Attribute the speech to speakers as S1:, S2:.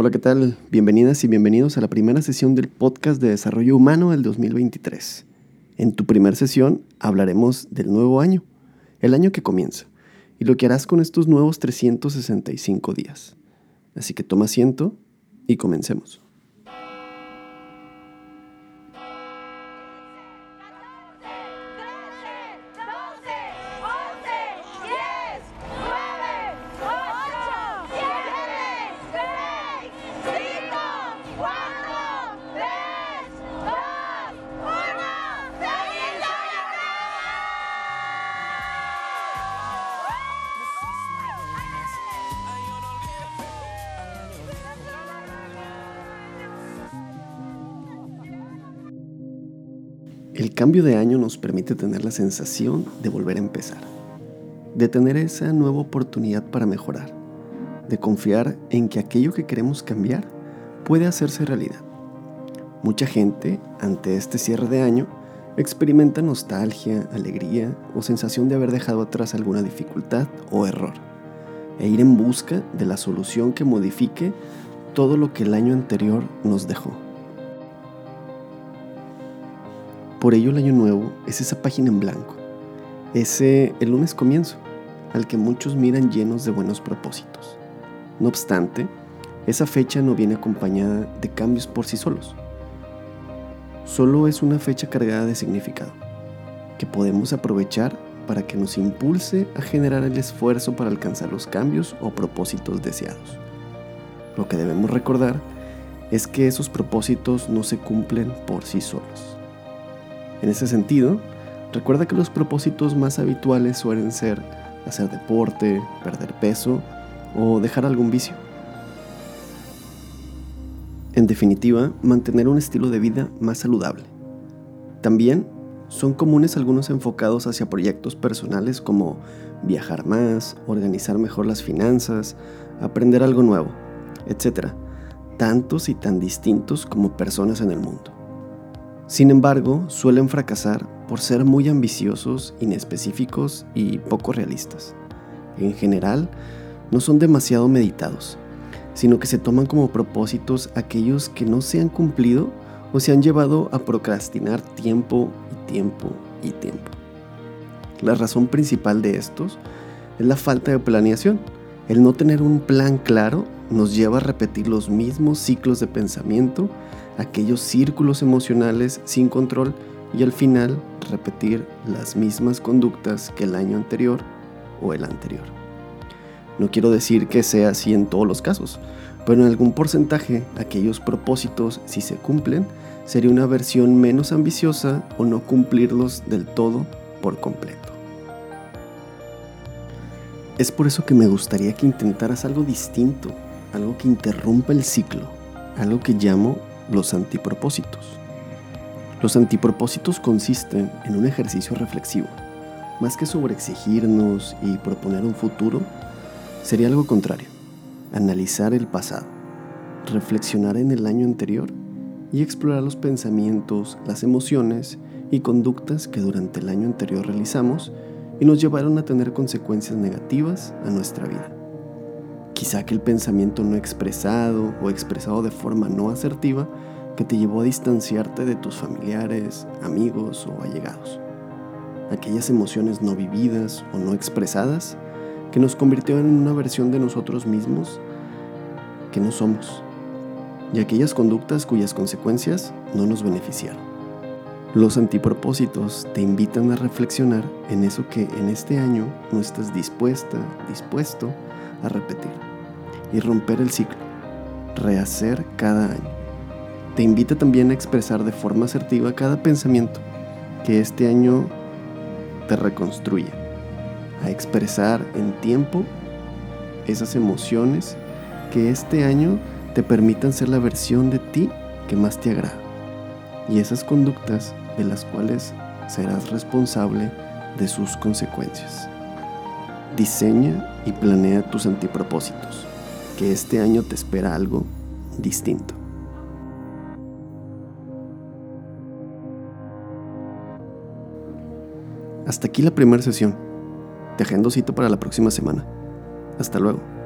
S1: Hola, ¿qué tal? Bienvenidas y bienvenidos a la primera sesión del podcast de desarrollo humano del 2023. En tu primera sesión hablaremos del nuevo año, el año que comienza, y lo que harás con estos nuevos 365 días. Así que toma asiento y comencemos. El cambio de año nos permite tener la sensación de volver a empezar, de tener esa nueva oportunidad para mejorar, de confiar en que aquello que queremos cambiar puede hacerse realidad. Mucha gente, ante este cierre de año, experimenta nostalgia, alegría o sensación de haber dejado atrás alguna dificultad o error, e ir en busca de la solución que modifique todo lo que el año anterior nos dejó. Por ello el año nuevo es esa página en blanco, ese el lunes comienzo, al que muchos miran llenos de buenos propósitos. No obstante, esa fecha no viene acompañada de cambios por sí solos. Solo es una fecha cargada de significado, que podemos aprovechar para que nos impulse a generar el esfuerzo para alcanzar los cambios o propósitos deseados. Lo que debemos recordar es que esos propósitos no se cumplen por sí solos en ese sentido, recuerda que los propósitos más habituales suelen ser hacer deporte, perder peso o dejar algún vicio. En definitiva, mantener un estilo de vida más saludable. También son comunes algunos enfocados hacia proyectos personales como viajar más, organizar mejor las finanzas, aprender algo nuevo, etc. Tantos y tan distintos como personas en el mundo. Sin embargo, suelen fracasar por ser muy ambiciosos, inespecíficos y poco realistas. En general, no son demasiado meditados, sino que se toman como propósitos aquellos que no se han cumplido o se han llevado a procrastinar tiempo y tiempo y tiempo. La razón principal de estos es la falta de planeación. El no tener un plan claro nos lleva a repetir los mismos ciclos de pensamiento aquellos círculos emocionales sin control y al final repetir las mismas conductas que el año anterior o el anterior. No quiero decir que sea así en todos los casos, pero en algún porcentaje aquellos propósitos, si se cumplen, sería una versión menos ambiciosa o no cumplirlos del todo por completo. Es por eso que me gustaría que intentaras algo distinto, algo que interrumpa el ciclo, algo que llamo los antipropósitos. Los antipropósitos consisten en un ejercicio reflexivo. Más que sobre exigirnos y proponer un futuro, sería algo contrario. Analizar el pasado, reflexionar en el año anterior y explorar los pensamientos, las emociones y conductas que durante el año anterior realizamos y nos llevaron a tener consecuencias negativas a nuestra vida. Quizá aquel pensamiento no expresado o expresado de forma no asertiva que te llevó a distanciarte de tus familiares, amigos o allegados. Aquellas emociones no vividas o no expresadas que nos convirtieron en una versión de nosotros mismos que no somos. Y aquellas conductas cuyas consecuencias no nos beneficiaron. Los antipropósitos te invitan a reflexionar en eso que en este año no estás dispuesta, dispuesto a repetir y romper el ciclo, rehacer cada año. Te invita también a expresar de forma asertiva cada pensamiento que este año te reconstruya, a expresar en tiempo esas emociones que este año te permitan ser la versión de ti que más te agrada y esas conductas de las cuales serás responsable de sus consecuencias. Diseña y planea tus antipropósitos, que este año te espera algo distinto. Hasta aquí la primera sesión. Te agendo cita para la próxima semana. Hasta luego.